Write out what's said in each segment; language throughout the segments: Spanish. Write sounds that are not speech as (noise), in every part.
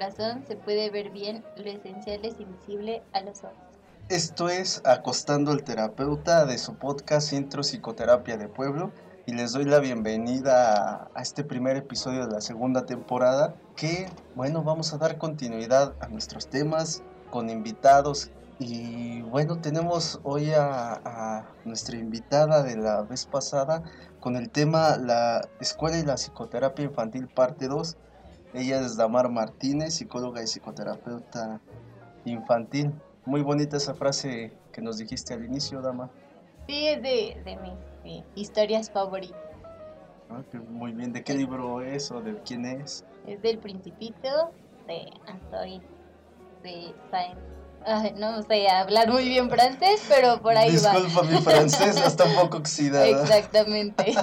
Corazón se puede ver bien, lo esencial es invisible a los ojos. Esto es Acostando al Terapeuta de su podcast Intro Psicoterapia de Pueblo y les doy la bienvenida a, este primer episodio de la segunda temporada que, bueno, vamos a dar continuidad a nuestros temas con invitados y bueno, tenemos hoy a, a nuestra invitada de la vez pasada con el tema La Escuela y la Psicoterapia Infantil parte 2. Ella es Damar Martínez, psicóloga y psicoterapeuta infantil. Muy bonita esa frase que nos dijiste al inicio, Dama. Sí, es de, de mis historias favoritas. Ah, muy bien, ¿de qué libro es o de quién es? Es del Principito de Antoine de Saint. no sé hablar muy bien francés, pero por ahí va. Disculpa mi francés, (laughs) está un poco oxidado. Exactamente.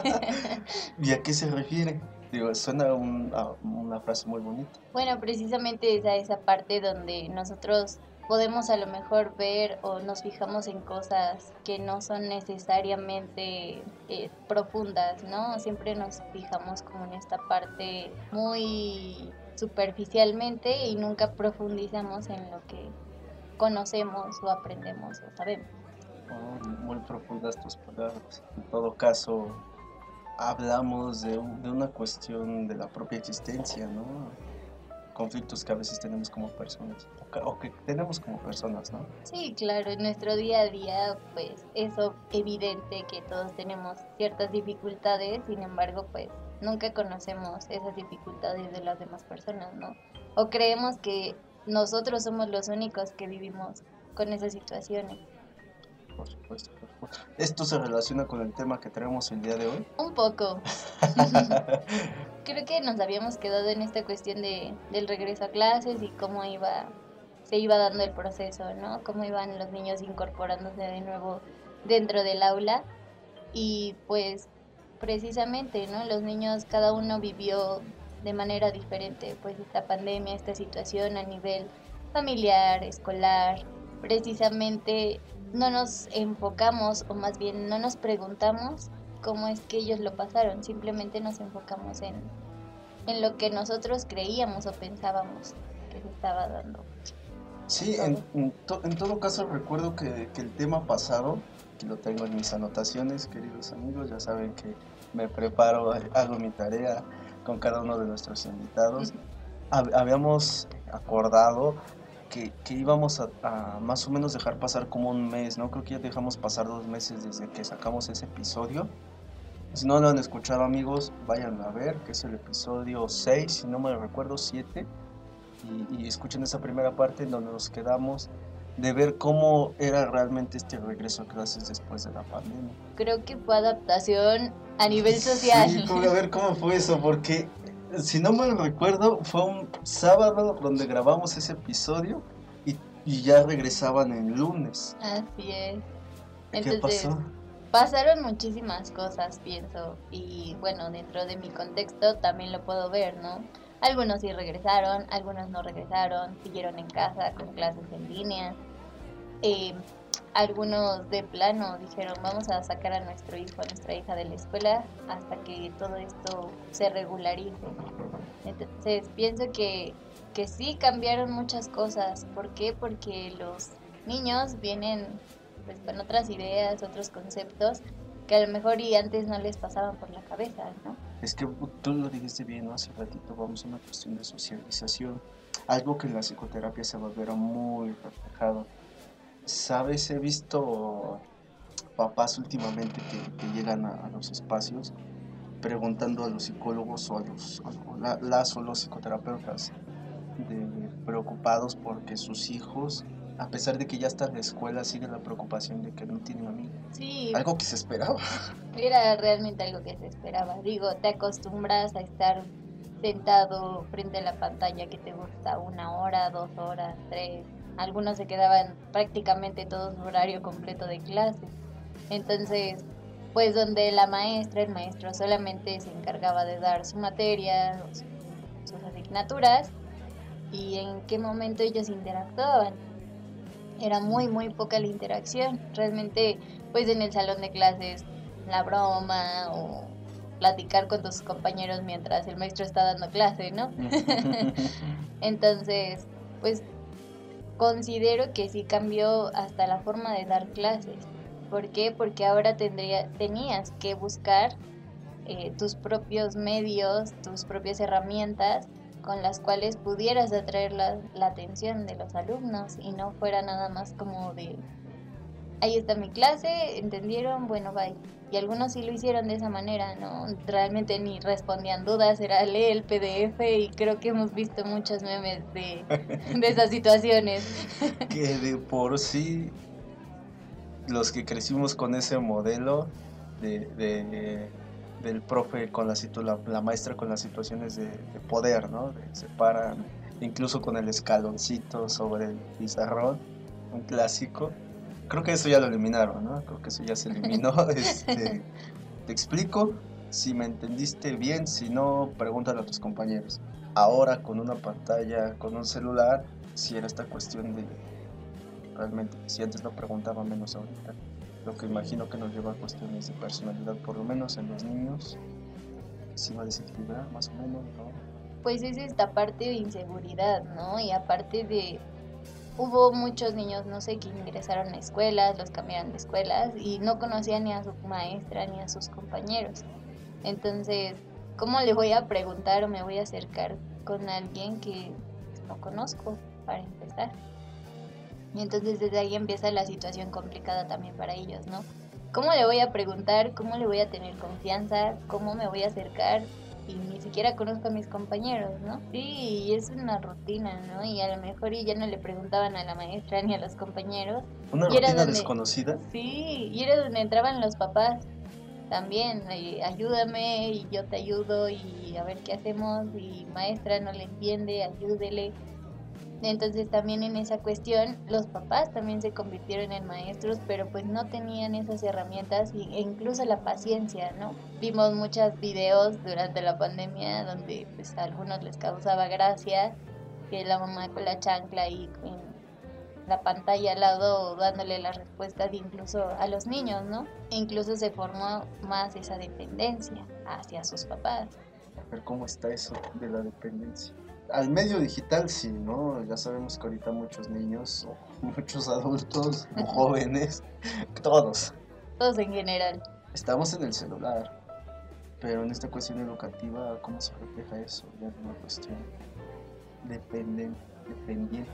(laughs) ¿Y a qué se refiere? Digo, suena una frase muy bonita. Bueno, precisamente esa, esa parte donde nosotros podemos a lo mejor ver o nos fijamos en cosas que no son necesariamente eh, profundas, ¿no? Siempre nos fijamos como en esta parte muy superficialmente y nunca profundizamos en lo que conocemos o aprendemos o sabemos. Oh, muy profundas tus palabras. En todo caso, hablamos de, de una cuestión de la propia existencia, ¿no? conflictos que a veces tenemos como personas o que, tenemos como personas, ¿no? Sí, claro, en nuestro día a día pues eso evidente que todos tenemos ciertas dificultades, sin embargo pues nunca conocemos esas dificultades de las demás personas, ¿no? O creemos que nosotros somos los únicos que vivimos con esas situaciones. Por supuesto, ¿Esto se relaciona con el tema que tenemos el día de hoy? Un poco. (laughs) Creo que nos habíamos quedado en esta cuestión de, del regreso a clases y cómo iba, se iba dando el proceso, ¿no? Cómo iban los niños incorporándose de nuevo dentro del aula. Y pues precisamente, ¿no? Los niños, cada uno vivió de manera diferente, pues esta pandemia, esta situación a nivel familiar, escolar, precisamente no nos enfocamos o más bien no nos preguntamos cómo es que ellos lo pasaron, simplemente nos enfocamos en, en lo que nosotros creíamos o pensábamos que se estaba dando. Sí, en, en, todo caso recuerdo que, que, el tema pasado, que lo tengo en mis anotaciones, queridos amigos, ya saben que me preparo, hago mi tarea con cada uno de nuestros invitados. Habíamos acordado que, íbamos a, más o menos dejar pasar como un mes, ¿no? Creo que ya dejamos pasar dos meses desde que sacamos ese episodio. Si no lo han escuchado amigos, vayan a ver, que es el episodio 6, si no me recuerdo, 7. Y, y escuchen esa primera parte en donde nos quedamos de ver cómo era realmente este regreso a clases después de la pandemia. Creo que fue adaptación a nivel social. Sí, a ver cómo fue eso, porque si no me recuerdo, fue un sábado donde grabamos ese episodio y, ya regresaban en lunes. Así es. ¿Qué pasó? Pasaron muchísimas cosas, pienso, y bueno, dentro de mi contexto también lo puedo ver, ¿no? Algunos sí regresaron, algunos no regresaron, siguieron en casa con clases en línea. Eh, algunos de plano dijeron vamos a sacar a nuestro hijo, a nuestra hija de la escuela hasta que todo esto se regularice. Entonces pienso que, que sí cambiaron muchas cosas. ¿Por qué? Porque los niños vienen pues, con otras ideas, otros conceptos que a lo mejor y antes no les pasaban por la cabeza, ¿no? Es que tú lo dijiste bien ¿no? hace ratito, vamos a una cuestión de socialización, algo que en la psicoterapia se va a ver muy reflejado Sabes, he visto papás últimamente que, llegan a, los espacios preguntando a los psicólogos o a los, las o los psicoterapeutas preocupados porque sus hijos, a pesar de que ya están en la escuela, siguen la preocupación de que no tienen amigos. Sí. Algo que se esperaba. Era realmente algo que se esperaba. Digo, te acostumbras a estar sentado frente a la pantalla que te gusta una hora, dos horas, tres, algunos se quedaban prácticamente todo su horario completo de clases. Entonces, pues donde la maestra, el maestro solamente se encargaba de dar su materia, sus asignaturas y en qué momento ellos interactuaban. Era muy, muy poca la interacción. Realmente, pues en el salón de clases, la broma o platicar con tus compañeros mientras el maestro está dando clase, ¿no? (laughs) (laughs) Entonces, pues considero que sí cambió hasta la forma de dar clases. ¿Por qué? Porque ahora tendría, tenías que buscar eh, tus propios medios, tus propias herramientas con las cuales pudieras atraer la, la atención de los alumnos y no fuera nada más como de, ahí está mi clase, ¿entendieron? Bueno, bye. Y algunos sí lo hicieron de esa manera, ¿no? Realmente ni respondían dudas, era lee el PDF y creo que hemos visto muchos memes de, (laughs) de esas situaciones. que de por sí los que crecimos con ese modelo de, del profe con la, la, la, maestra con las situaciones de, poder, ¿no? se paran incluso con el escaloncito sobre el pizarrón, un clásico. Creo que eso ya lo eliminaron, ¿no? Creo que eso ya se eliminó. (laughs) Este, te explico, si me entendiste bien, si no, pregúntale a tus compañeros. Ahora con una pantalla, con un celular, si era esta cuestión de realmente. Si antes lo preguntaba, menos ahorita. Lo que imagino que nos lleva a cuestiones de personalidad, por lo menos en los niños. Si va a desequilibrar, más o menos, ¿no? Pues es esta parte de inseguridad, ¿no? Y aparte de. Hubo muchos niños, no sé, que ingresaron a escuelas, los cambiaron de escuelas y no conocían ni a su maestra ni a sus compañeros. Entonces, ¿cómo le voy a preguntar o me voy a acercar con alguien que no conozco para empezar? Y entonces desde ahí empieza la situación complicada también para ellos, ¿no? ¿Cómo le voy a preguntar? ¿Cómo le voy a tener confianza? ¿Cómo me voy a acercar? Y ni siquiera conozco a mis compañeros, ¿no? Sí, y es una rutina, ¿no? Y a lo mejor ya no le preguntaban a la maestra ni a los compañeros. ¿Una rutina desconocida? Sí, y era donde entraban los papás también, ayúdame y yo te ayudo y a ver qué hacemos y maestra no le entiende, ayúdele. Entonces también en esa cuestión los papás también se convirtieron en maestros, pero pues no tenían esas herramientas e incluso la paciencia, ¿no? Vimos muchos videos durante la pandemia donde pues a algunos les causaba gracia que la mamá con la chancla y en la pantalla al lado dándole las respuestas incluso a los niños, ¿no? E incluso se formó más esa dependencia hacia sus papás. Ver cómo está eso de la dependencia al medio digital sí, ¿no? Ya sabemos que ahorita muchos niños, o (laughs) muchos adultos, o jóvenes, todos. Todos en general. Estamos en el celular, pero en esta cuestión educativa, ¿cómo se refleja eso? Ya es una cuestión dependiente. dependiente.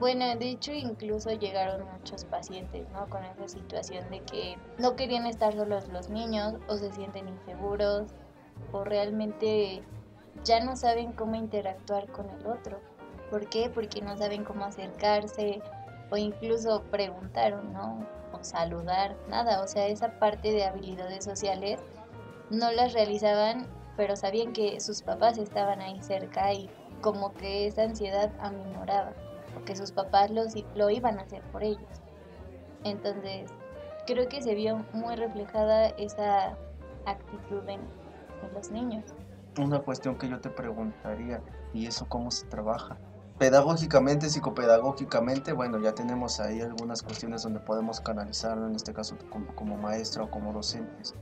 Bueno, de hecho incluso llegaron muchos pacientes, ¿no? Con esa situación de que no querían estar solos los niños o se sienten inseguros o realmente ya no saben cómo interactuar con el otro. ¿Por qué? Porque no saben cómo acercarse o incluso preguntar, ¿no? O saludar, nada. O sea, esa parte de habilidades sociales no las realizaban, pero sabían que sus papás estaban ahí cerca y como que esa ansiedad aminoraba, porque sus papás lo iban a hacer por ellos. Entonces, creo que se vio muy reflejada esa actitud en los niños una cuestión que yo te preguntaría, ¿y eso cómo se trabaja? Pedagógicamente, psicopedagógicamente, bueno, ya tenemos ahí algunas cuestiones donde podemos canalizarlo, en este caso como, como maestra o como docentes.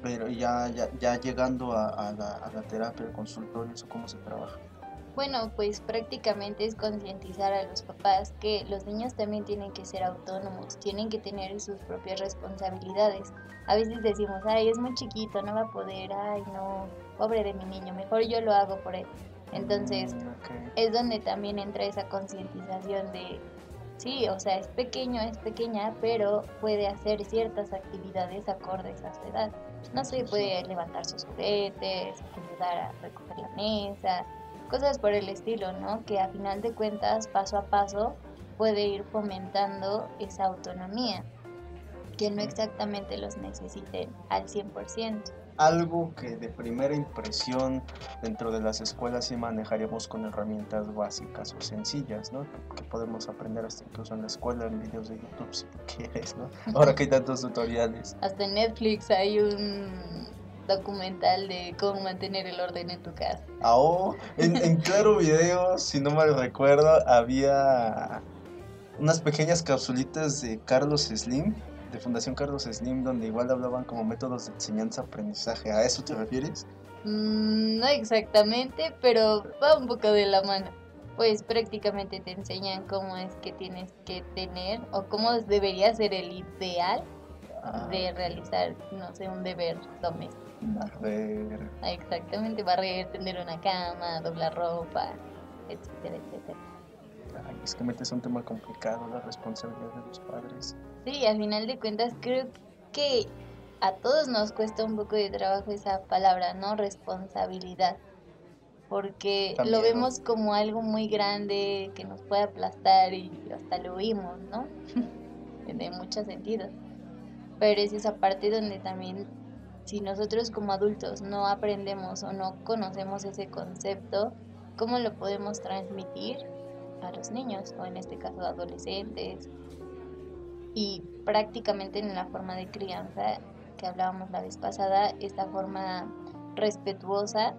Pero ya, ya, llegando a, la, a la terapia, al consultorio, ¿eso cómo se trabaja? Bueno, pues prácticamente es concientizar a los papás que los niños también tienen que ser autónomos, tienen que tener sus propias responsabilidades. A veces decimos, ay, es muy chiquito, no va a poder, ay, no, pobre de mi niño, mejor yo lo hago por él. Entonces, mm, es donde también entra esa concientización de, sí, o sea, es pequeño, es pequeña, pero puede hacer ciertas actividades acordes a su edad. No sé, puede levantar sus juguetes, ayudar a recoger la mesa, cosas por el estilo, ¿no? Que a final de cuentas, paso a paso, puede ir fomentando esa autonomía, que no exactamente los necesiten al 100%. Algo que de primera impresión dentro de las escuelas sí manejaríamos con herramientas básicas o sencillas, ¿no? Que, podemos aprender hasta incluso en la escuela, en videos de YouTube, si quieres, ¿no? Ahora que hay tantos tutoriales. (laughs) Hasta en Netflix hay un documental de cómo mantener el orden en tu casa. Ah, oh, en, Claro Video, si no mal recuerdo, había unas pequeñas capsulitas de Carlos Slim de Fundación Carlos Slim, donde igual hablaban como métodos de enseñanza-aprendizaje. ¿A eso te refieres? Mm, no exactamente, pero va un poco de la mano. Pues prácticamente te enseñan cómo es que tienes que tener o cómo debería ser el ideal de ah. realizar, no sé, un deber doméstico. Barrer. Exactamente, barrer, tender una cama, doblar ropa, etcétera, etcétera. Ay, es que metes un tema complicado, la responsabilidad de los padres. Sí, al final de cuentas creo que a todos nos cuesta un poco de trabajo esa palabra, ¿no? Responsabilidad. Porque lo vemos como algo muy grande que nos puede aplastar y hasta lo oímos, ¿no? (laughs) en muchos sentidos. Pero es esa parte donde también si nosotros como adultos no aprendemos o no conocemos ese concepto, ¿cómo lo podemos transmitir a los niños o en este caso adolescentes? Y prácticamente en la forma de crianza que hablábamos la vez pasada, esta forma respetuosa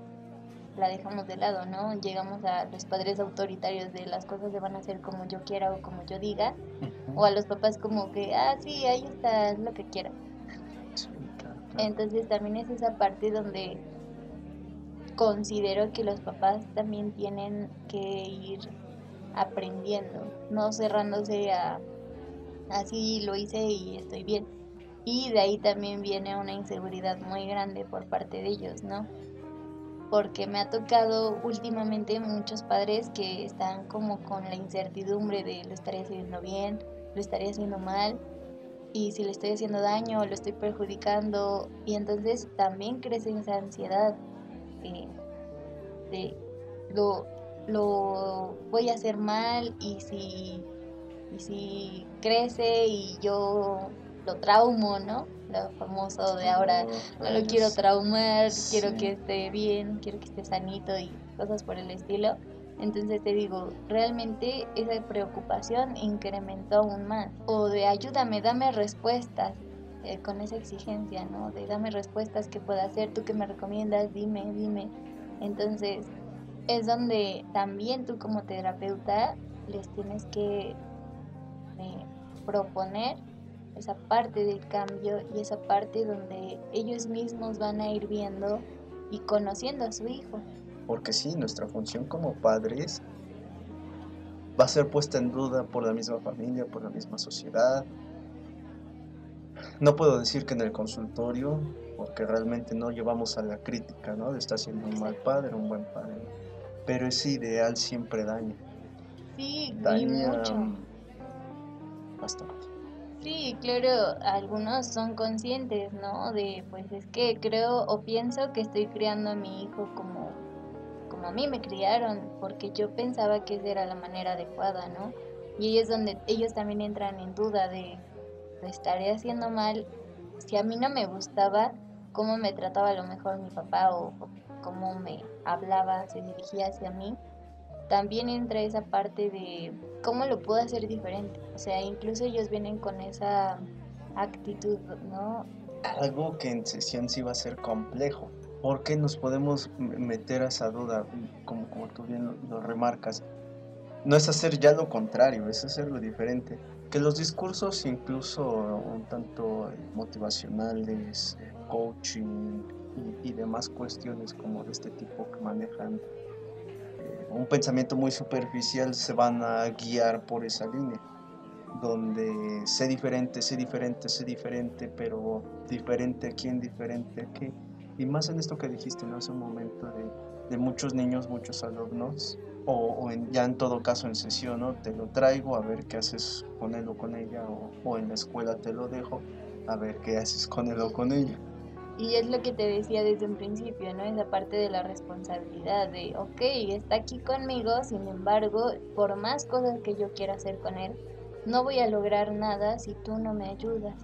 la dejamos de lado, ¿no? Llegamos a los padres autoritarios de las cosas se van a hacer como yo quiera o como yo diga, o a los papás como que, ah, sí, ahí está, lo que quiera. Entonces también es esa parte donde considero que los papás también tienen que ir aprendiendo, no cerrándose a así lo hice y estoy bien. Y de ahí también viene una inseguridad muy grande por parte de ellos, ¿no? Porque me ha tocado últimamente muchos padres que están como con la incertidumbre de lo estaré haciendo bien, lo estaré haciendo mal, y si le estoy haciendo daño, lo estoy perjudicando y entonces también crece esa ansiedad eh, de lo, lo voy a hacer mal y si, y si crece y yo lo traumo, ¿no? Lo famoso de ahora, no lo quiero traumar, quiero que esté bien, quiero que esté sanito y cosas por el estilo. Entonces te digo, realmente esa preocupación incrementó aún más. O de ayúdame, dame respuestas eh, con esa exigencia, ¿no? De dame respuestas que pueda hacer, tú que me recomiendas, dime, dime. Entonces es donde también tú como terapeuta les tienes que eh, proponer esa parte del cambio y esa parte donde ellos mismos van a ir viendo y conociendo a su hijo porque sí, nuestra función como padres va a ser puesta en duda por la misma familia, por la misma sociedad. No puedo decir que en el consultorio, porque realmente no llevamos a la crítica, ¿no? De estar siendo un mal padre, un buen padre. Pero ese ideal siempre daña. Sí, daña mucho. Sí, claro, algunos son conscientes, ¿no? De, pues es que creo o pienso que estoy criando a mi hijo como como a mí me criaron, porque yo pensaba que esa era la manera adecuada, ¿no? Y ahí es donde ellos también entran en duda de, ¿lo estaré haciendo mal? Si a mí no me gustaba cómo me trataba a lo mejor mi papá o, cómo me hablaba, se dirigía hacia mí, también entra esa parte de cómo lo puedo hacer diferente. O sea, incluso ellos vienen con esa actitud, ¿no? Algo que en sesión sí va a ser complejo, ¿Por qué nos podemos meter a esa duda, como, como tú bien lo, remarcas? No es hacer ya lo contrario, es hacer lo diferente. Que los discursos, incluso un tanto motivacionales, coaching y, demás cuestiones como de este tipo que manejan un pensamiento muy superficial, se van a guiar por esa línea donde sé diferente, sé diferente, sé diferente, pero diferente a quién, diferente a qué y más en esto que dijiste, ¿no? Hace un momento de, de muchos niños, muchos alumnos, o, en, ya en todo caso en sesión, ¿no? Te lo traigo a ver qué haces con él o con ella, o, o en la escuela te lo dejo a ver qué haces con él o con ella. Y es lo que te decía desde un principio, ¿no? Esa parte de la responsabilidad de, ok, está aquí conmigo, sin embargo, por más cosas que yo quiera hacer con él, no voy a lograr nada si tú no me ayudas,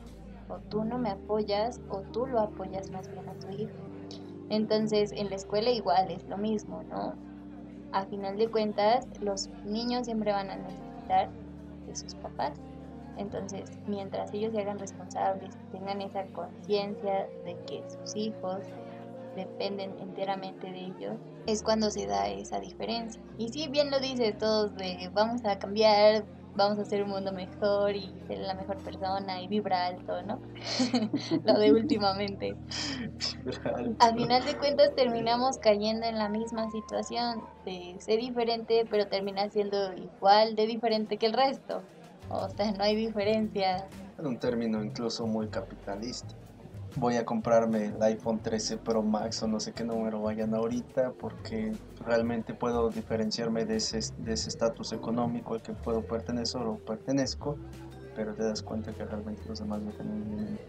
o tú no me apoyas, o tú lo apoyas más bien a tu hijo. Entonces, en la escuela igual es lo mismo, ¿no? A final de cuentas, los niños siempre van a necesitar de sus papás. Entonces, mientras ellos se hagan responsables, tengan esa conciencia de que sus hijos dependen enteramente de ellos, es cuando se da esa diferencia. Y si bien lo dice todos de vamos a cambiar vamos a hacer un mundo mejor y ser la mejor persona y vibra alto, ¿no? (laughs) Lo de últimamente. A final de cuentas terminamos cayendo en la misma situación de ser diferente, pero termina siendo igual de diferente que el resto. O sea, no hay diferencia. En un término incluso muy capitalista voy a comprarme el iPhone 13 Pro Max o no sé qué número vayan ahorita porque realmente puedo diferenciarme de ese de ese estatus económico al que puedo pertenecer o pertenezco, pero te das cuenta que realmente los demás no tienen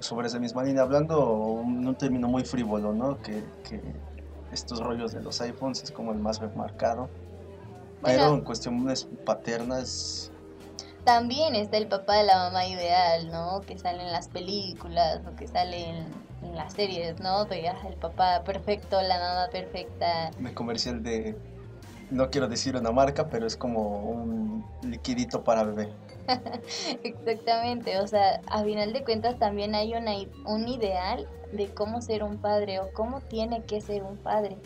sobre esa misma línea, hablando en un término muy frívolo, ¿no? Que, que estos rollos de los iPhones es como el más remarcado, pero en cuestiones paternas también está el papá de la mamá ideal, ¿no? Que sale en las películas o que sale en, las series, ¿no? De ah, el papá perfecto, la mamá perfecta. Me comercial de, no quiero decir una marca, pero es como un liquidito para bebé. (laughs) Exactamente, o sea, a final de cuentas también hay una, un ideal de cómo ser un padre o cómo tiene que ser un padre.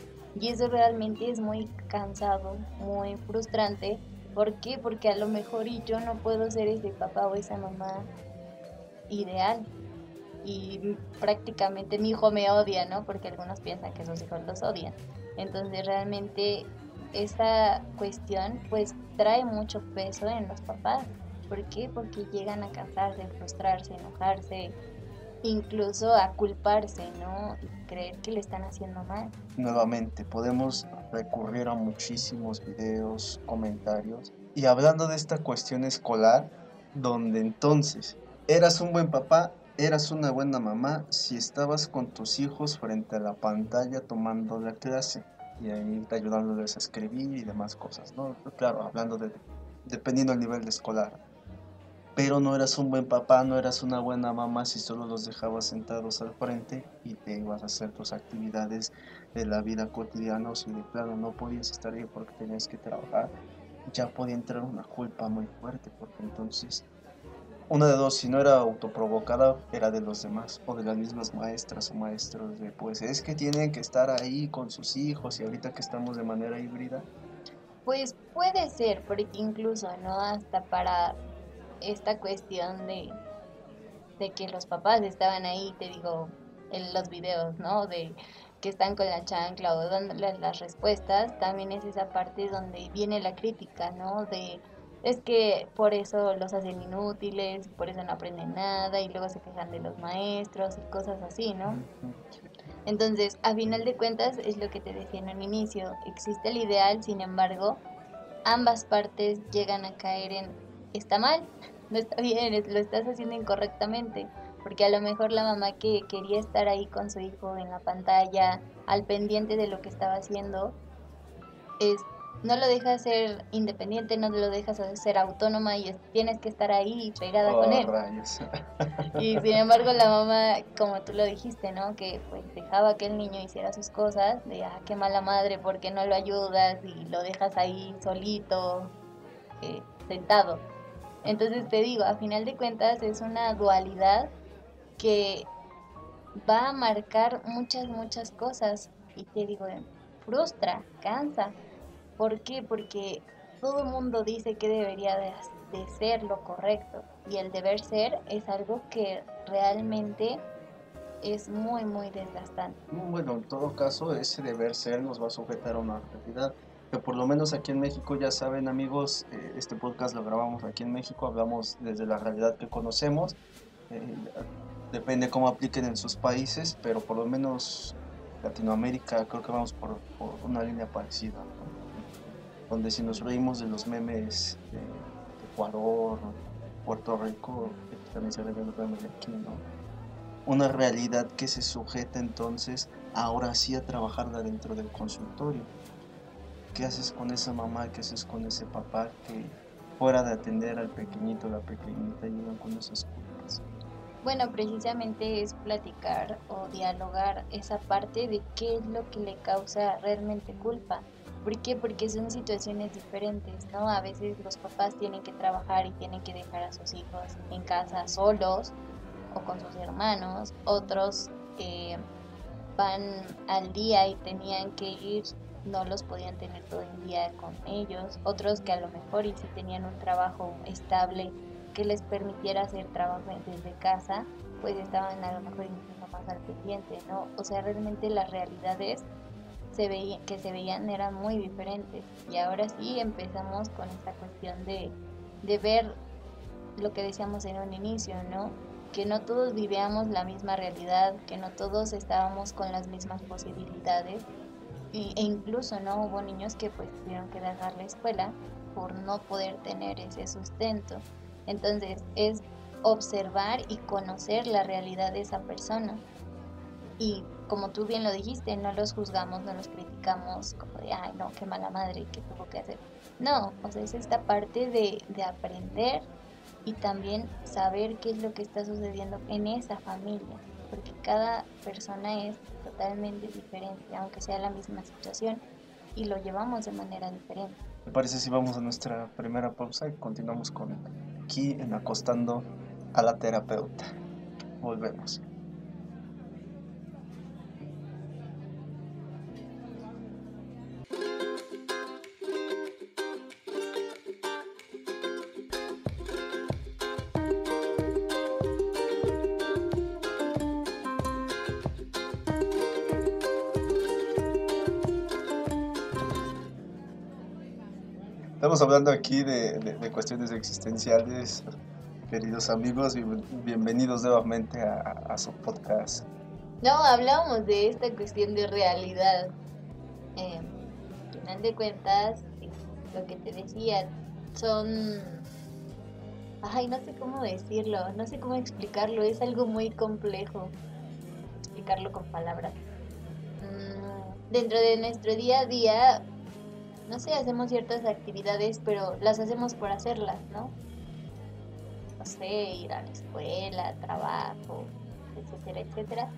Y eso realmente es muy cansado, muy frustrante ¿Por qué? Porque a lo mejor y yo no puedo ser ese papá o esa mamá ideal. Y prácticamente mi hijo me odia, ¿no? Porque algunos piensan que sus hijos los odian. Entonces realmente esa cuestión pues trae mucho peso en los papás. ¿Por qué? Porque llegan a cansarse, frustrarse, enojarse, incluso a culparse, ¿no? Y creer que le están haciendo mal. Nuevamente, podemos recurrir a muchísimos videos, comentarios. Y hablando de esta cuestión escolar, donde entonces eras un buen papá, eras una buena mamá si estabas con tus hijos frente a la pantalla tomando la clase y ahí ayudándoles a escribir y demás cosas, ¿no? Claro, hablando de, dependiendo del nivel de escolar pero no eras un buen papá, no eras una buena mamá si solo los dejabas sentados al frente y te ibas a hacer tus actividades de la vida cotidiana o si de plano no podías estar ahí porque tenías que trabajar, ya podía entrar una culpa muy fuerte porque entonces una de dos, si no era autoprovocada, era de los demás o de las mismas maestras o maestros de pues es que tienen que estar ahí con sus hijos y ahorita que estamos de manera híbrida. Pues puede ser, porque incluso, ¿no? Hasta para esta cuestión de, de que los papás estaban ahí, te digo, en los videos, ¿no? De que están con la chancla o dándole las respuestas, también es esa parte donde viene la crítica, ¿no? De es que por eso los hacen inútiles, por eso no aprenden nada y luego se quejan de los maestros y cosas así, ¿no? Entonces, a final de cuentas, es lo que te decía en un inicio, existe el ideal, sin embargo, ambas partes llegan a caer en está mal, (laughs) no está bien, lo estás haciendo incorrectamente. Porque a lo mejor la mamá que quería estar ahí con su hijo en la pantalla, al pendiente de lo que estaba haciendo, es, no lo dejas ser independiente, no lo dejas ser autónoma y tienes que estar ahí pegada con él. Oh, y (laughs) sin embargo la mamá, como tú lo dijiste, ¿no? Que pues dejaba que el niño hiciera sus cosas, de, ah, qué mala madre, porque no lo ayudas y lo dejas ahí solito, eh, sentado. Entonces te digo, a final de cuentas es una dualidad que va a marcar muchas, muchas cosas. Y te digo, frustra, cansa. ¿Por qué? Porque todo el mundo dice que debería de, ser lo correcto. Y el deber ser es algo que realmente es muy, muy desgastante. Bueno, en todo caso, ese deber ser nos va a sujetar a una realidad que por lo menos aquí en México ya saben amigos, eh, este podcast lo grabamos aquí en México, hablamos desde la realidad que conocemos, eh, depende cómo apliquen en sus países, pero por lo menos Latinoamérica creo que vamos por, una línea parecida, donde si nos reímos de los memes de, Ecuador, Puerto Rico, también se ven los memes de aquí, ¿no? Una realidad que se sujeta entonces ahora sí a trabajar dentro del consultorio ¿Qué haces con esa mamá? ¿Qué haces con ese papá que fuera de atender al pequeñito, la pequeñita, llegan con esas culpas? Bueno, precisamente es platicar o dialogar esa parte de qué es lo que le causa realmente culpa. ¿Por qué? Porque son situaciones diferentes, ¿no? A veces los papás tienen que trabajar y tienen que dejar a sus hijos en casa solos o con sus hermanos. Otros van al día y tenían que ir no los podían tener todo el día con ellos, otros que a lo mejor y si tenían un trabajo estable que les permitiera hacer trabajo desde casa, pues estaban a lo mejor incluso más al pendiente, ¿no? O sea, realmente las realidades se veía, que se veían eran muy diferentes y ahora sí empezamos con esta cuestión de, de ver lo que decíamos en un inicio, ¿no? Que no todos vivíamos la misma realidad, que no todos estábamos con las mismas posibilidades e incluso no hubo niños que pues tuvieron que dejar la escuela por no poder tener ese sustento. Entonces es observar y conocer la realidad de esa persona. Y como tú bien lo dijiste, no los juzgamos, no los criticamos como de, ay, no, qué mala madre, qué tuvo que hacer. No, o sea, es esta parte de, de aprender y también saber qué es lo que está sucediendo en esa familia, porque cada persona es totalmente diferente, aunque sea la misma situación, y lo llevamos de manera diferente. Me parece si vamos a nuestra primera pausa y continuamos con aquí en Acostando a la Terapeuta. Volvemos. Hablando aquí de, cuestiones existenciales, queridos amigos, bienvenidos nuevamente a, su podcast. No, hablábamos de esta cuestión de realidad. Eh, al final de cuentas, lo que te decía, son... Ay, no sé cómo decirlo, no sé cómo explicarlo, es algo muy complejo explicarlo con palabras. Mm, dentro de nuestro día a día no sé, hacemos ciertas actividades, pero las hacemos por hacerlas, ¿no? No sé, ir a la escuela, trabajo, etcétera, etcétera.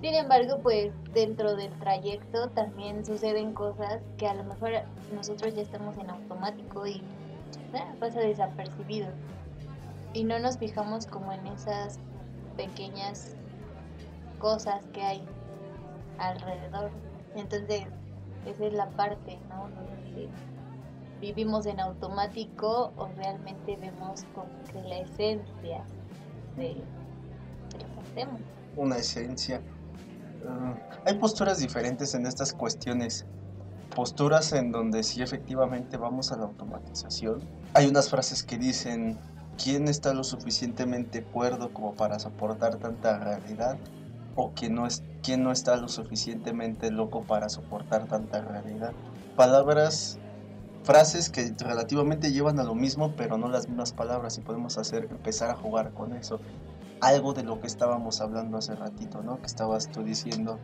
Sin embargo, pues dentro del trayecto también suceden cosas que a lo mejor nosotros ya estamos en automático y eh, pasa desapercibido. Y no nos fijamos como en esas pequeñas cosas que hay alrededor. Entonces, esa es la parte, ¿no? vivimos en automático o realmente vemos como que la esencia de, lo que hacemos. Una esencia. Ah, hay posturas diferentes en estas cuestiones. Posturas en donde sí efectivamente vamos a la automatización. Hay unas frases que dicen, ¿quién está lo suficientemente cuerdo como para soportar tanta realidad? O ¿quién no, es, quién no está lo suficientemente loco para soportar tanta realidad? palabras, frases que relativamente llevan a lo mismo, pero no las mismas palabras y podemos hacer, empezar a jugar con eso. Algo de lo que estábamos hablando hace ratito, ¿no? Que estabas tú diciendo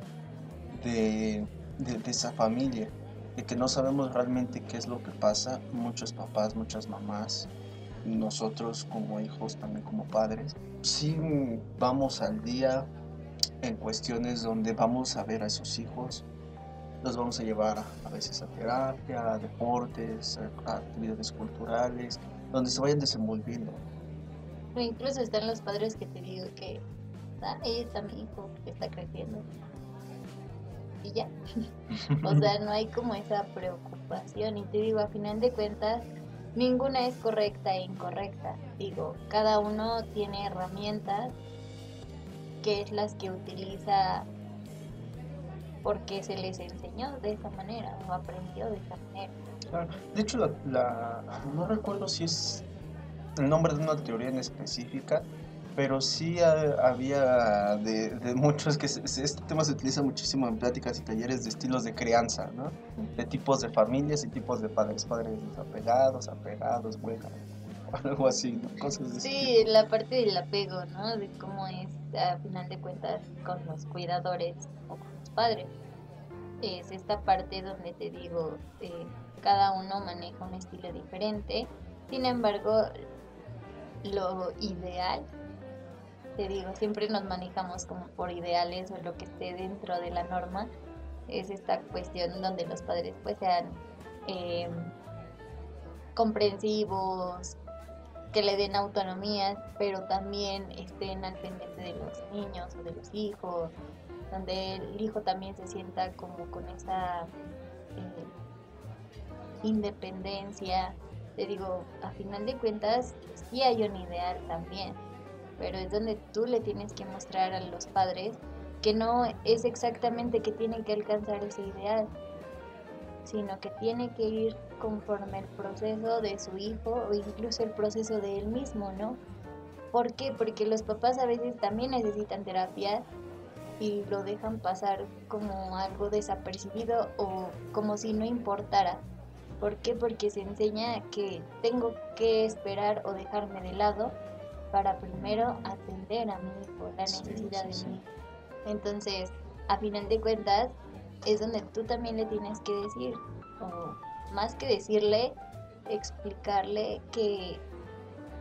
de, de, esa familia, de que no sabemos realmente qué es lo que pasa, muchos papás, muchas mamás, nosotros como hijos, también como padres, sí vamos al día en cuestiones donde vamos a ver a esos hijos, los vamos a llevar a, veces a terapia, a deportes, a, actividades culturales, donde se vayan desenvolviendo. Incluso están los padres que te digo que ah, ahí está mi hijo que está creciendo. Y ya. (laughs) o sea, no hay como esa preocupación. Y te digo, a final de cuentas, ninguna es correcta e incorrecta. Digo, cada uno tiene herramientas que es las que utiliza porque se les enseñó de esa manera o aprendió de esa manera. De hecho, la, no recuerdo si es el nombre de una teoría en específica, pero sí había de, muchos que este tema se utiliza muchísimo en pláticas y talleres de estilos de crianza, ¿no? De tipos de familias y tipos de padres, padres desapegados, apegados, bueno, (laughs) algo así, ¿no? Cosas así. Sí, la parte del apego, ¿no? De cómo es, a final de cuentas, con los cuidadores o padres. Es esta parte donde te digo, eh, cada uno maneja un estilo diferente. Sin embargo, lo ideal, te digo, siempre nos manejamos como por ideales o lo que esté dentro de la norma. Es esta cuestión donde los padres pues sean em, comprensivos, que le den autonomía, pero también estén al pendiente de los niños o de los hijos, donde el hijo también se sienta como con esa eh, independencia. Te digo, a final de cuentas, sí hay un ideal también, pero es donde tú le tienes que mostrar a los padres que no es exactamente que tienen que alcanzar ese ideal, sino que tiene que ir conforme el proceso de su hijo o incluso el proceso de él mismo, ¿no? ¿Por qué? Porque los papás a veces también necesitan terapia y lo dejan pasar como algo desapercibido o como si no importara. ¿Por qué? Porque se enseña que tengo que esperar o dejarme de lado para primero atender a mi hijo, la necesidad de mi hijo. Entonces, a final de cuentas, es donde tú también le tienes que decir, o más que decirle, explicarle que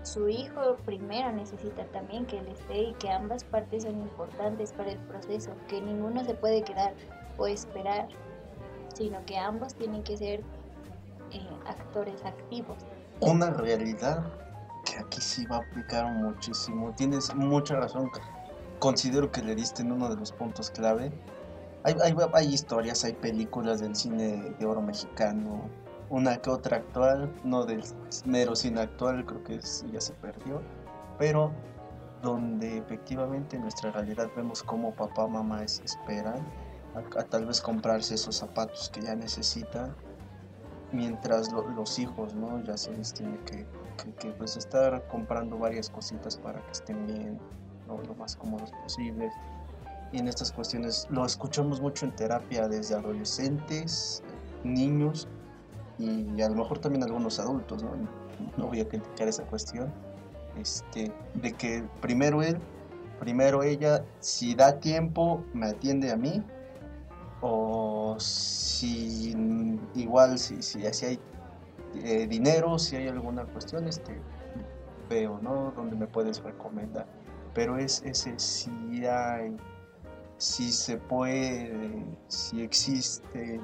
su hijo primero necesita también que él esté y que ambas partes son importantes para el proceso, que ninguno se puede quedar o esperar, sino que ambos tienen que ser eh, actores activos. Una realidad que aquí sí va a aplicar muchísimo. Tienes mucha razón. Considero que le diste en uno de los puntos clave hay, historias, hay películas del cine de oro mexicano, una que otra actual, no del mero cine actual, creo que ya se perdió, pero donde efectivamente en nuestra realidad vemos cómo papá mamá esperan a, tal vez comprarse esos zapatos que ya necesitan, mientras los hijos, ¿no? Ya se les tiene que, pues estar comprando varias cositas para que estén bien, lo más cómodos posibles en estas cuestiones lo escuchamos mucho en terapia desde adolescentes, niños y a lo mejor también algunos adultos, ¿no? No voy a criticar esa cuestión, este, de que primero él, primero ella, si da tiempo, me atiende a mí, o si igual, si, si, hay eh, dinero, si hay alguna cuestión, este, veo, ¿no? Donde me puedes recomendar. Pero es ese si hay si se puede, si existe.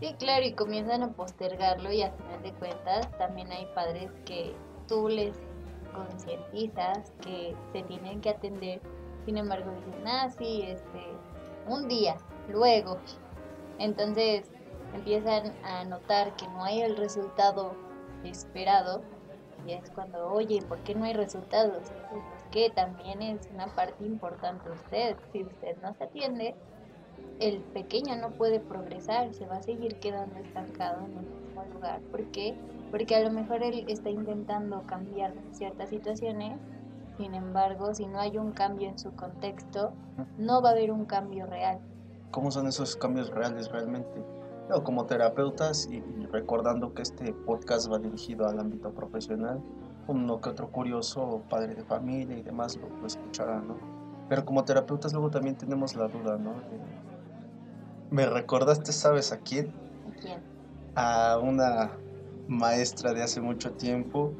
Sí, claro, y comienzan a postergarlo y a final de cuentas también hay padres que tú les concientizas que se tienen que atender, sin embargo dicen, ah, sí, este, un día, luego. Entonces empiezan a notar que no hay el resultado esperado y es cuando, oye, ¿por qué no hay resultados? Que también es una parte importante usted. Si usted no se atiende, el pequeño no puede progresar, se va a seguir quedando estancado en el mismo lugar. ¿Por qué? Porque a lo mejor él está intentando cambiar ciertas situaciones, sin embargo, si no hay un cambio en su contexto, no va a haber un cambio real. ¿Cómo son esos cambios reales realmente? como terapeutas y recordando que este podcast va dirigido al ámbito profesional, uno que otro curioso padre de familia y demás lo, escuchará, ¿no? Pero como terapeutas luego también tenemos la duda, ¿no? ¿Me recordaste, sabes a quién? ¿A quién? A una maestra de hace mucho tiempo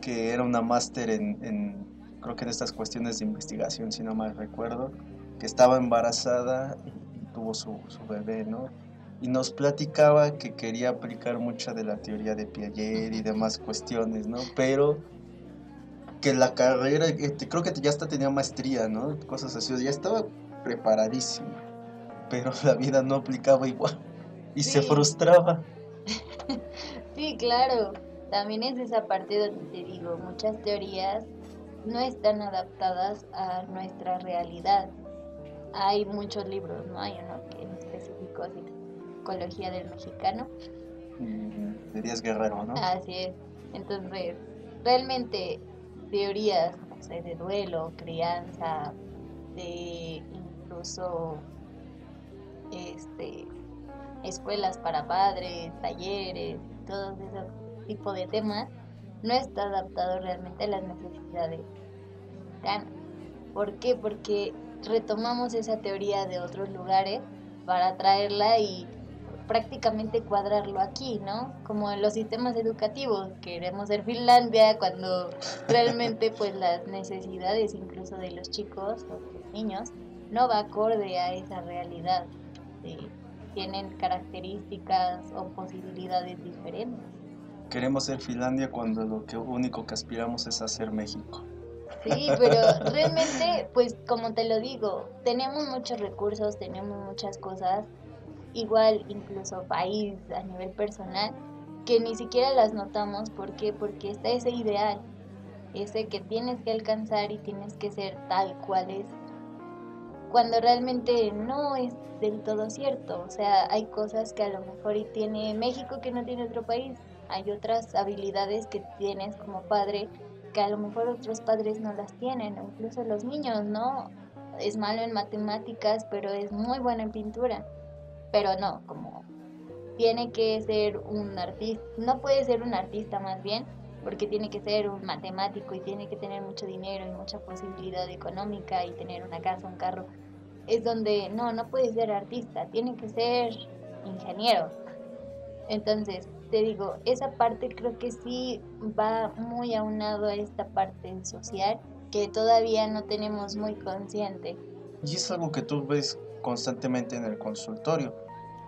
que era una máster en, creo que en estas cuestiones de investigación, si no mal recuerdo, que estaba embarazada y, tuvo su, su bebé, ¿no? Y nos platicaba que quería aplicar mucha de la teoría de Piaget y demás cuestiones, ¿no? Pero que la carrera, este, creo que ya hasta tenía maestría, ¿no? Cosas así, ya estaba preparadísima, pero (laughs) la vida no aplicaba igual y se frustraba. (laughs) sí, claro, también es esa parte donde te digo, muchas teorías no están adaptadas a nuestra realidad. Hay muchos libros, ¿no? Hay uno que en específico así psicología del mexicano. Mm, de Díaz Guerrero, ¿no? Así es. Entonces, realmente teorías, de duelo, crianza, de incluso este escuelas para padres, talleres, todo ese tipo de temas, no está adaptado realmente a las necesidades mexicanas. ¿Por qué? Porque retomamos esa teoría de otros lugares para traerla y prácticamente cuadrarlo aquí, ¿no? Como en los sistemas educativos, queremos ser Finlandia cuando (laughs) realmente pues las necesidades incluso de los chicos o los niños no va acorde a esa realidad. tienen características o posibilidades diferentes. Queremos ser Finlandia cuando lo que único que aspiramos es hacer México. Sí, pero realmente, pues como te lo digo, tenemos muchos recursos, tenemos muchas cosas, igual incluso país a nivel personal, que ni siquiera las notamos. ¿Por qué? Porque está ese ideal, ese que tienes que alcanzar y tienes que ser tal cual es. Cuando realmente no es del todo cierto. O sea, hay cosas que a lo mejor y tiene México que no tiene otro país. Hay otras habilidades que tienes como padre que a lo mejor otros padres no las tienen, incluso los niños, ¿no? Es malo en matemáticas, pero es muy bueno en pintura. Pero no, como tiene que ser un artista, no puede ser un artista más bien, porque tiene que ser un matemático y tiene que tener mucho dinero y mucha posibilidad económica y tener una casa, un carro. Es donde no, no puede ser artista, tiene que ser ingeniero. Entonces, te digo, esa parte creo que sí va muy aunado a esta parte social que todavía no tenemos muy consciente. Y es algo que tú ves constantemente en el consultorio,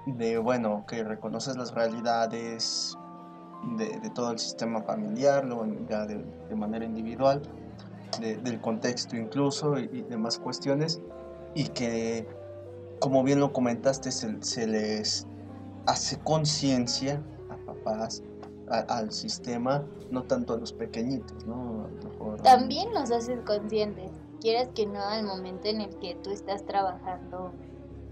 de bueno, que reconoces las realidades de, todo el sistema familiar, ya de, manera individual, del contexto incluso y, demás cuestiones, y que, como bien lo comentaste, se, les hace conciencia al sistema, no tanto a los pequeñitos, ¿no? También nos haces conscientes, quieras que no, al momento en el que tú estás trabajando,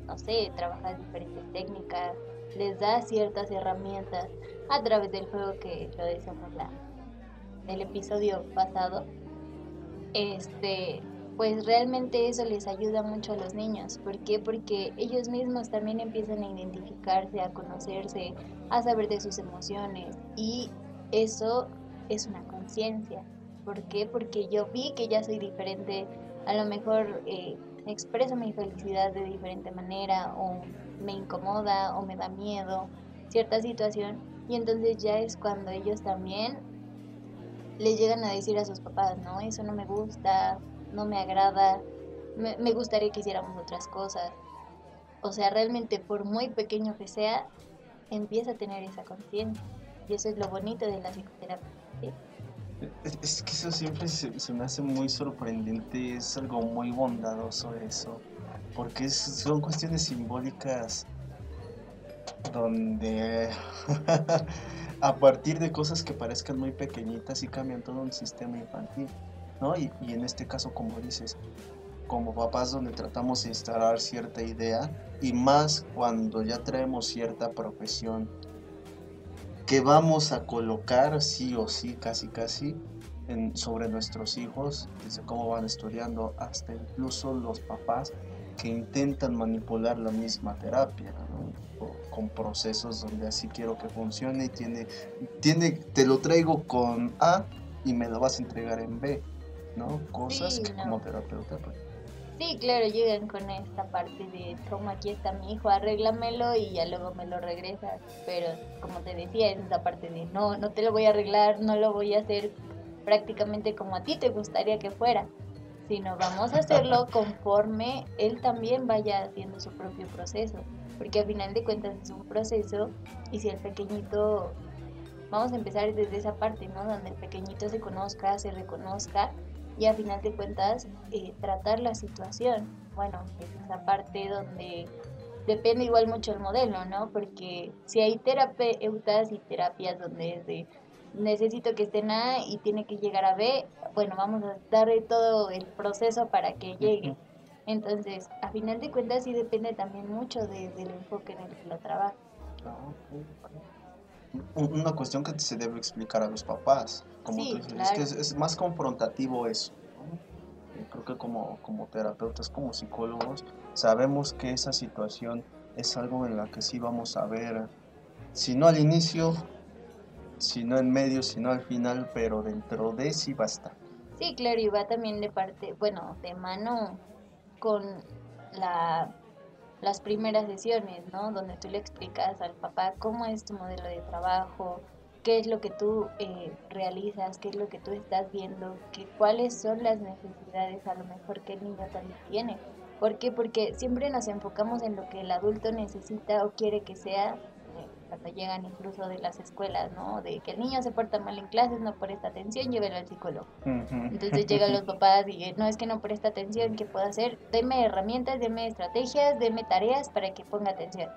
no sé, trabajas diferentes técnicas, les das ciertas herramientas a través del juego que lo decíamos la, el episodio pasado, este, pues realmente eso les ayuda mucho a los niños. ¿Por qué? Porque ellos mismos también empiezan a identificarse, a conocerse, a saber de sus emociones y eso es una conciencia. ¿Por qué? Porque yo vi que ya soy diferente, a lo mejor eh, expreso mi felicidad de diferente manera o me incomoda o me da miedo cierta situación y entonces ya es cuando ellos también les llegan a decir a sus papás, no, eso no me gusta, no me agrada, me, gustaría que hiciéramos otras cosas. O sea, realmente por muy pequeño que sea, empieza a tener esa conciencia. Y eso es lo bonito de la psicoterapia. Es que eso siempre se, me hace muy sorprendente, es algo muy bondadoso eso, porque son cuestiones simbólicas donde (laughs) a partir de cosas que parezcan muy pequeñitas y cambian todo un sistema infantil. Y, en este caso, como dices, como papás donde tratamos de instalar cierta idea y más cuando ya traemos cierta profesión que vamos a colocar sí o sí, casi casi, en, sobre nuestros hijos, desde cómo van estudiando hasta incluso los papás que intentan manipular la misma terapia, con procesos donde así quiero que funcione y tiene, tiene, te lo traigo con A y me lo vas a entregar en B. ¿no? Cosas que como terapeuta pues. Sí, claro, llegan con esta parte de como aquí está mi hijo, arréglamelo y ya luego me lo regresas. Pero como te decía, es esa parte de no, no te lo voy a arreglar, no lo voy a hacer prácticamente como a ti te gustaría que fuera, sino vamos a hacerlo (laughs) conforme él también vaya haciendo su propio proceso. Porque al final de cuentas es un proceso y si el pequeñito, vamos a empezar desde esa parte, ¿no? Donde el pequeñito se conozca, se reconozca y a final de cuentas eh, tratar la situación. Bueno, es esa parte donde depende igual mucho el modelo, ¿no? Porque si hay terapeutas y terapias donde es de necesito que esté en A y tiene que llegar a B, bueno, vamos a darle todo el proceso para que llegue. Entonces, a final de cuentas sí depende también mucho del enfoque en el que lo trabaja. Ah, una cuestión que se debe explicar a los papás, como tú dices, es que es, más confrontativo eso. Creo que como, como terapeutas, como psicólogos, sabemos que esa situación es algo en la que sí vamos a ver, si no al inicio, si no en medio, si no al final, pero dentro de sí va a estar. Sí, claro, y va también de parte, bueno, de mano con la las primeras sesiones, ¿no? Donde tú le explicas al papá cómo es tu modelo de trabajo, qué es lo que tú eh, realizas, qué es lo que tú estás viendo, que, cuáles son las necesidades a lo mejor que el niño también tiene. ¿Por qué? Porque siempre nos enfocamos en lo que el adulto necesita o quiere que sea cuando llegan incluso de las escuelas, ¿no? De que el niño se porta mal en clases, no presta atención, llévelo al psicólogo. Entonces llegan los papás y no es que no presta atención, ¿qué puedo hacer? Deme herramientas, deme estrategias, deme tareas para que ponga atención.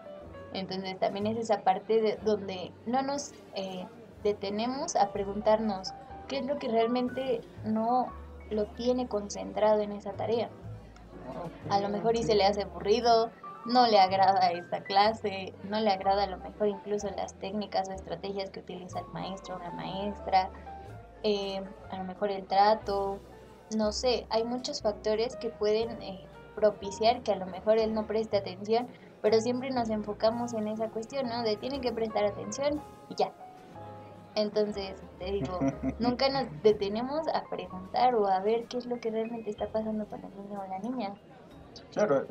Entonces también es esa parte de donde no nos eh, detenemos a preguntarnos qué es lo que realmente no lo tiene concentrado en esa tarea. A lo mejor y se le hace aburrido, no le agrada esta clase, no le agrada a lo mejor incluso las técnicas o estrategias que utiliza el maestro o la maestra, eh, a lo mejor el trato, no sé, hay muchos factores que pueden eh, propiciar que a lo mejor él no preste atención, pero siempre nos enfocamos en esa cuestión, ¿no? De tienen que prestar atención y ya. Entonces, te digo, (laughs) nunca nos detenemos a preguntar o a ver qué es lo que realmente está pasando con el niño o la niña. Claro,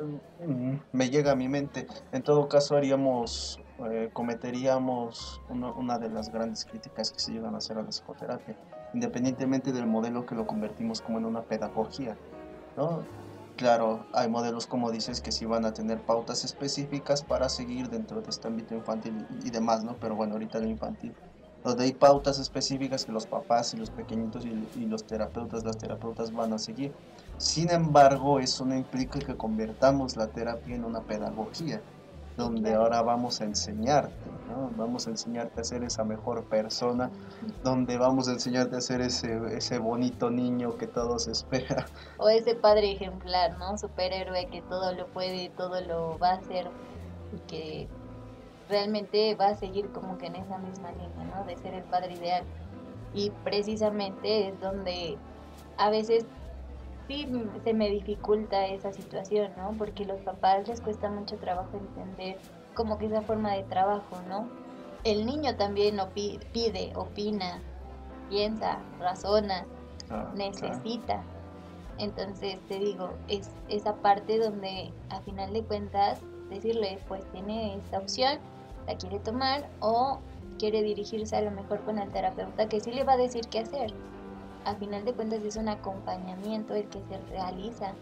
mm, me llega a mi mente. En todo caso, haríamos, eh, cometeríamos una de las grandes críticas que se llegan a hacer a la psicoterapia, independientemente del modelo que lo convertimos como en una pedagogía, ¿no? Claro, hay modelos como dices que sí van a tener pautas específicas para seguir dentro de este ámbito infantil y, demás, ¿no? Pero bueno, ahorita lo infantil donde hay pautas específicas que los papás y los pequeñitos y, los terapeutas, las terapeutas van a seguir. Sin embargo, eso no implica que convertamos la terapia en una pedagogía, donde ahora vamos a enseñarte, ¿no? Vamos a enseñarte a ser esa mejor persona, donde vamos a enseñarte a ser ese, ese bonito niño que todos (laughs) esperan. O ese padre ejemplar, ¿no? Superhéroe que todo lo puede, todo lo va a hacer y que realmente va a seguir como que en esa misma línea, ¿no? De ser el padre ideal. Y precisamente es donde a veces sí se me dificulta esa situación, ¿no? Porque los papás les cuesta mucho trabajo entender como que esa forma de trabajo, ¿no? El niño también pide, opina, piensa, razona, ah, necesita. Entonces te digo, es esa parte donde a final de cuentas decirle, pues tiene esta opción, la quiere tomar o quiere dirigirse a lo mejor con el terapeuta que sí le va a decir qué hacer. A final de cuentas es un acompañamiento el que se realiza,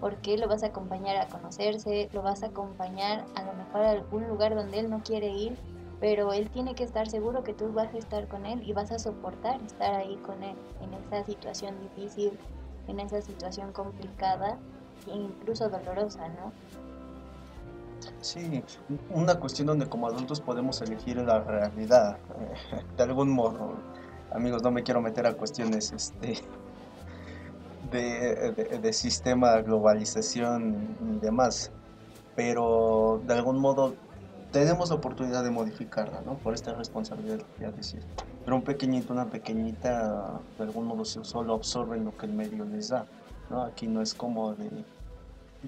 porque lo vas a acompañar a conocerse, lo vas a acompañar a lo mejor a algún lugar donde él no quiere ir, pero él tiene que estar seguro que tú vas a estar con él y vas a soportar estar ahí con él en esa situación difícil, en esa situación complicada e incluso dolorosa, ¿no? Sí, una cuestión donde como adultos podemos elegir la realidad, eh, de algún modo. Amigos, no me quiero meter a cuestiones este, (laughs) de, sistema, globalización y demás, pero de algún modo tenemos la oportunidad de modificarla, ¿no? Por esta responsabilidad, ya decir. Pero un pequeñito, una pequeñita, de algún modo solo absorben lo que el medio les da, ¿no? Aquí no es como de,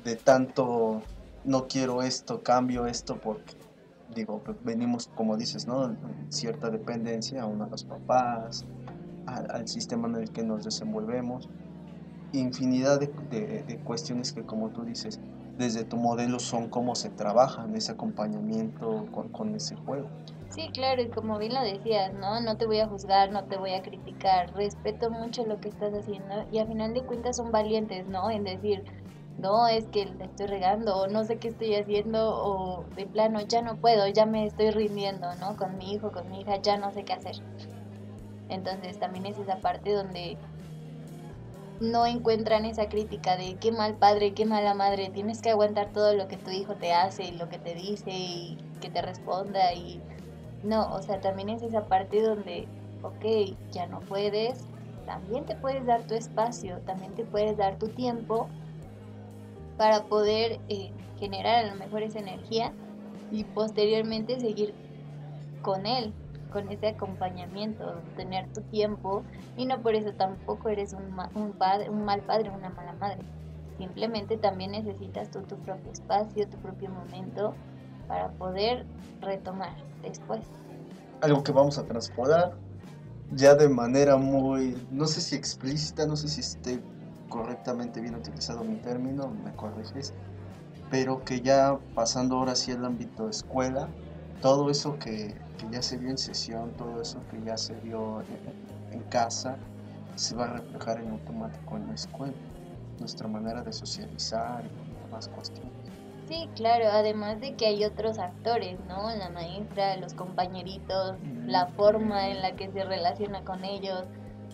de tanto no quiero esto, cambio esto porque, digo, venimos, como dices, ¿no? Cierta dependencia a los papás, al, sistema en el que nos desenvolvemos, infinidad de, cuestiones que, como tú dices, desde tu modelo son cómo se trabaja en ese acompañamiento con, con ese juego. Sí, claro, y como bien lo decías, ¿no? No te voy a juzgar, no te voy a criticar, respeto mucho lo que estás haciendo y a final de cuentas son valientes, ¿no? En decir, no, es que le estoy regando, o no sé qué estoy haciendo, o de plano ya no puedo, ya me estoy rindiendo, ¿no? Con mi hijo, con mi hija, ya no sé qué hacer. Entonces también es esa parte donde no encuentran esa crítica de qué mal padre, qué mala madre, tienes que aguantar todo lo que tu hijo te hace y lo que te dice y que te responda y no, o sea, también es esa parte donde, ok, ya no puedes, también te puedes dar tu espacio, también te puedes dar tu tiempo para poder eh, generar a lo mejor esa energía y posteriormente seguir con él, con ese acompañamiento, tener tu tiempo y no por eso tampoco eres un, un, padre, un mal padre, una mala madre. Simplemente también necesitas tú tu propio espacio, tu propio momento para poder retomar después. Algo que vamos a transportar ya de manera muy, no sé si explícita, no sé si esté correctamente bien utilizado mi término, me corriges, pero que ya pasando ahora sí al ámbito escuela, todo eso que, ya se vio en sesión, todo eso que ya se vio en, casa, se va a reflejar en automático en la escuela, nuestra manera de socializar y demás cuestiones. Sí, claro, además de que hay otros actores, ¿no? La maestra, los compañeritos, la forma en la que se relaciona con ellos,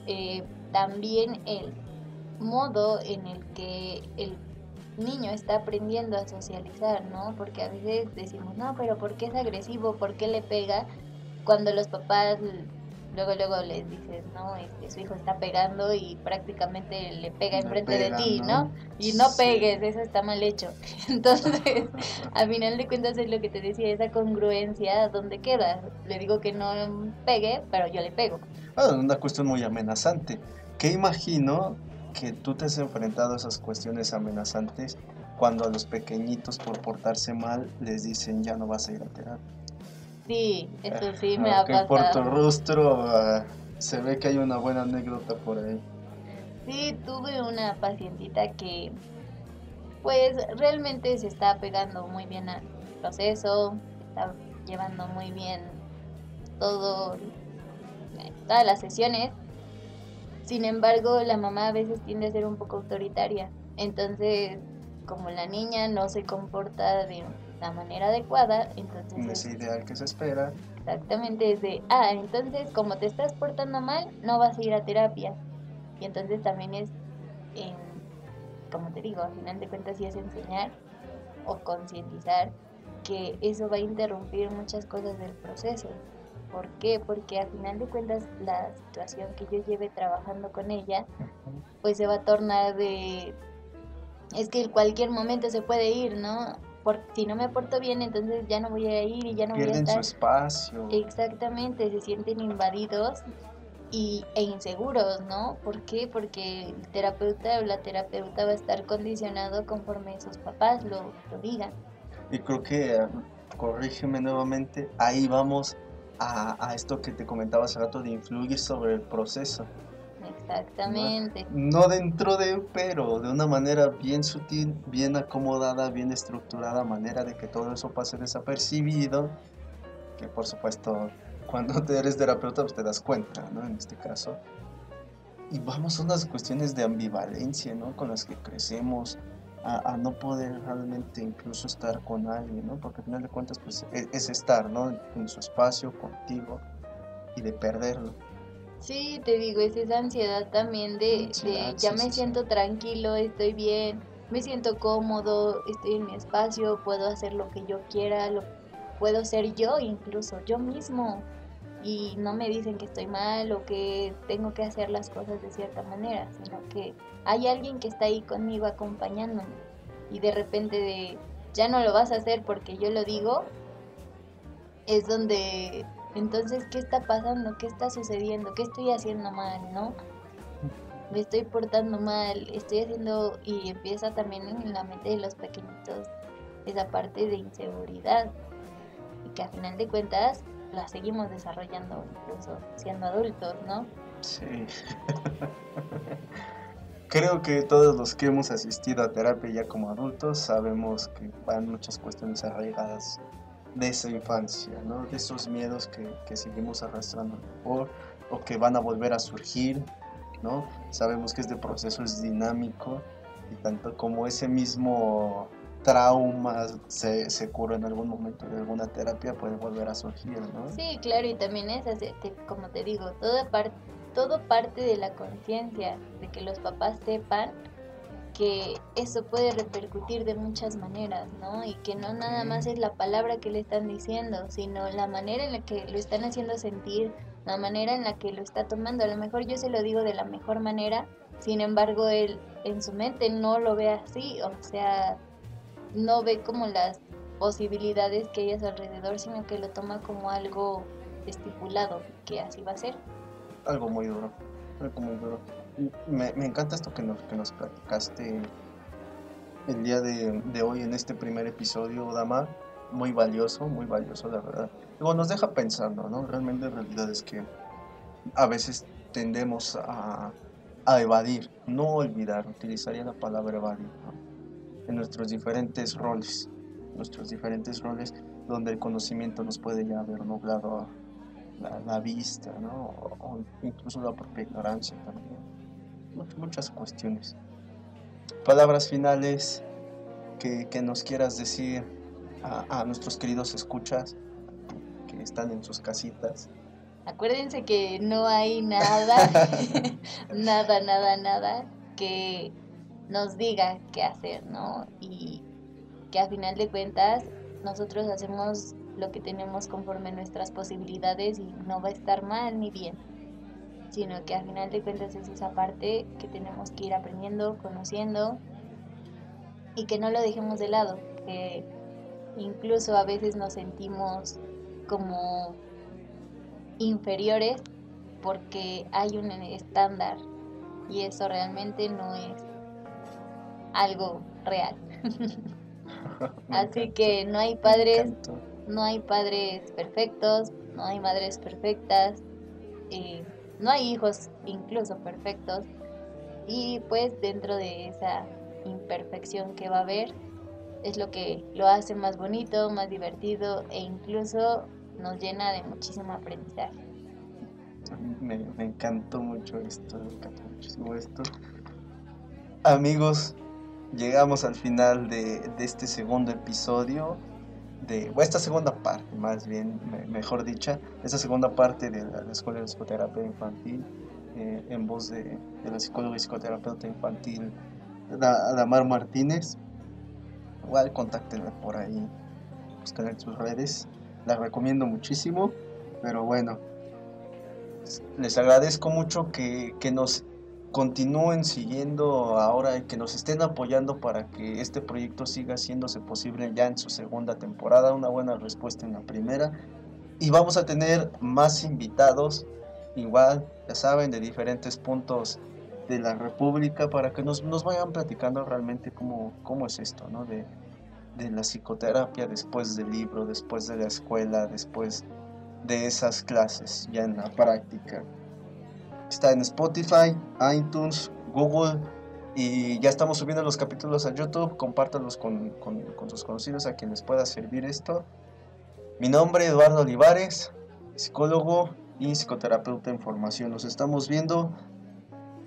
eh, también el modo en el que el niño está aprendiendo a socializar, ¿no? Porque a veces decimos, no, pero ¿por qué es agresivo? ¿Por qué le pega? Cuando los papás luego luego les dices, no, este, su hijo está pegando y prácticamente le pega enfrente de ti, ¿no? Y no pegues, eso está mal hecho. (laughs) Entonces, al final de cuentas es lo que te decía, esa congruencia, ¿dónde queda? Le digo que no pegue, pero yo le pego. Ah, una cuestión muy amenazante. ¿Qué imagino que tú te has enfrentado a esas cuestiones amenazantes cuando a los pequeñitos por portarse mal les dicen ya no vas a ir a terapia? Sí, eso sí me ha pasado. Por tu rostro ah, se ve que hay una buena anécdota por ahí. Sí, tuve una pacientita que pues realmente se está pegando muy bien al proceso, está llevando muy bien todo, todas las sesiones. Sin embargo, la mamá a veces tiende a ser un poco autoritaria. Entonces, como la niña no se comporta de la manera adecuada, entonces... No es ideal que se espera. Exactamente, es de, ah, entonces como te estás portando mal, no vas a ir a terapia. Y entonces también es, como te digo, al final de cuentas sí es enseñar o concientizar que eso va a interrumpir muchas cosas del proceso. ¿Por qué? Porque al final de cuentas la situación que yo lleve trabajando con ella, pues se va a tornar de... Es que en cualquier momento se puede ir, ¿no? si no me porto bien, entonces ya no voy a ir y ya no voy a estar. su espacio. Exactamente, se sienten invadidos y, e inseguros, ¿no? ¿Por qué? Porque el terapeuta o la terapeuta va a estar condicionado conforme sus papás lo, lo digan. Y creo que, eh, corrígeme nuevamente, ahí vamos a, a esto que te comentaba hace rato de influir sobre el proceso. Exactamente. No, dentro de, pero de una manera bien sutil, bien acomodada, bien estructurada, manera de que todo eso pase desapercibido, que por supuesto cuando te eres terapeuta pues te das cuenta, ¿no? En este caso. Y vamos a unas cuestiones de ambivalencia, ¿no? Con las que crecemos, a, no poder realmente incluso estar con alguien, ¿no? Porque al final de cuentas pues es, es estar, ¿no? En su espacio, contigo, y de perderlo. Sí, te digo, es esa ansiedad también de, ya me siento tranquilo, estoy bien, me siento cómodo, estoy en mi espacio, puedo hacer lo que yo quiera, lo, puedo ser yo incluso, yo mismo. Y no me dicen que estoy mal o que tengo que hacer las cosas de cierta manera, sino que hay alguien que está ahí conmigo acompañándome. Y de repente de, ya no lo vas a hacer porque yo lo digo, es donde entonces, ¿qué está pasando? ¿Qué está sucediendo? ¿Qué estoy haciendo mal? ¿No? Me estoy portando mal, estoy haciendo y empieza también en la mente de los pequeñitos esa parte de inseguridad y que a final de cuentas la seguimos desarrollando incluso siendo adultos, ¿no? Sí. Creo que todos los que hemos asistido a terapia ya como adultos sabemos que van muchas cuestiones arraigadas de esa infancia, ¿no? de esos miedos que, que seguimos arrastrando por, o que van a volver a surgir. ¿no? Sabemos que este proceso es dinámico y tanto como ese mismo trauma se, se cura en algún momento de alguna terapia puede volver a surgir, ¿no? Sí, claro, y también es, como te digo, todo, todo parte de la conciencia, de que los papás sepan que eso puede repercutir de muchas maneras, ¿no? Y que no nada más es la palabra que le están diciendo, sino la manera en la que lo están haciendo sentir, la manera en la que lo está tomando. A lo mejor yo se lo digo de la mejor manera, sin embargo él en su mente no lo ve así, o sea, no ve como las posibilidades que hay a su alrededor, sino que lo toma como algo estipulado, que así va a ser. Algo muy duro, algo muy duro me, encanta esto que nos, que nos platicaste el día de, hoy en este primer episodio, Dama. Muy valioso, muy valioso, la verdad. Luego nos deja pensando, ¿no? Realmente en realidad es que a veces tendemos a, evadir, no olvidar, utilizaría la palabra evadir, En nuestros diferentes roles, nuestros diferentes roles donde el conocimiento nos puede ya haber nublado la, la vista, ¿no? o incluso la propia ignorancia también muchas cuestiones. Palabras finales que, nos quieras decir a, nuestros queridos escuchas que están en sus casitas. Acuérdense que no hay nada, (laughs) (laughs) nada, nada, nada que nos diga qué hacer, ¿no? Y que a final de cuentas nosotros hacemos lo que tenemos conforme nuestras posibilidades y no va a estar mal ni bien, sino que a final de cuentas es esa parte que tenemos que ir aprendiendo, conociendo y que no lo dejemos de lado, que incluso a veces nos sentimos como inferiores porque hay un estándar y eso realmente no es algo real. (laughs) Así que no hay padres, no hay padres perfectos, no hay madres perfectas, no hay hijos incluso perfectos y pues dentro de esa imperfección que va a haber es lo que lo hace más bonito, más divertido e incluso nos llena de muchísimo aprendizaje. Me, me encantó mucho esto, me encantó muchísimo esto. Amigos, llegamos al final de, este segundo episodio, de, o esta segunda parte, más bien, mejor dicha, esta segunda parte de la, Escuela de Psicoterapia Infantil, eh, en voz de, la psicóloga y psicoterapeuta infantil Adamar Martínez. Igual contáctenla por ahí, busquen en sus redes, la recomiendo muchísimo, pero bueno, les agradezco mucho que nos continúen siguiendo ahora y que nos estén apoyando para que este proyecto siga haciéndose posible ya en su segunda temporada. Una buena respuesta en la primera. Y vamos a tener más invitados, igual, ya saben, de diferentes puntos de la República para que nos, nos vayan platicando realmente cómo, cómo es esto, ¿no? De, de la psicoterapia después del libro, después de la escuela, después de esas clases ya en la práctica. Está en Spotify, iTunes, Google y ya estamos subiendo los capítulos a YouTube. Compártanlos con, sus conocidos a quienes pueda servir esto. Mi nombre es Eduardo Olivares, psicólogo y psicoterapeuta en formación. Nos estamos viendo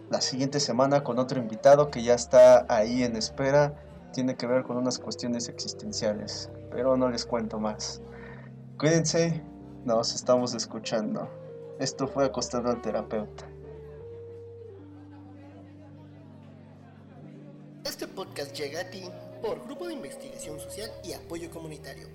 la siguiente semana con otro invitado que ya está ahí en espera. Tiene que ver con unas cuestiones existenciales, pero no les cuento más. Cuídense, nos estamos escuchando. Esto fue Acostado al Terapeuta. Podcast llega a ti por Grupo de Investigación Social y Apoyo Comunitario.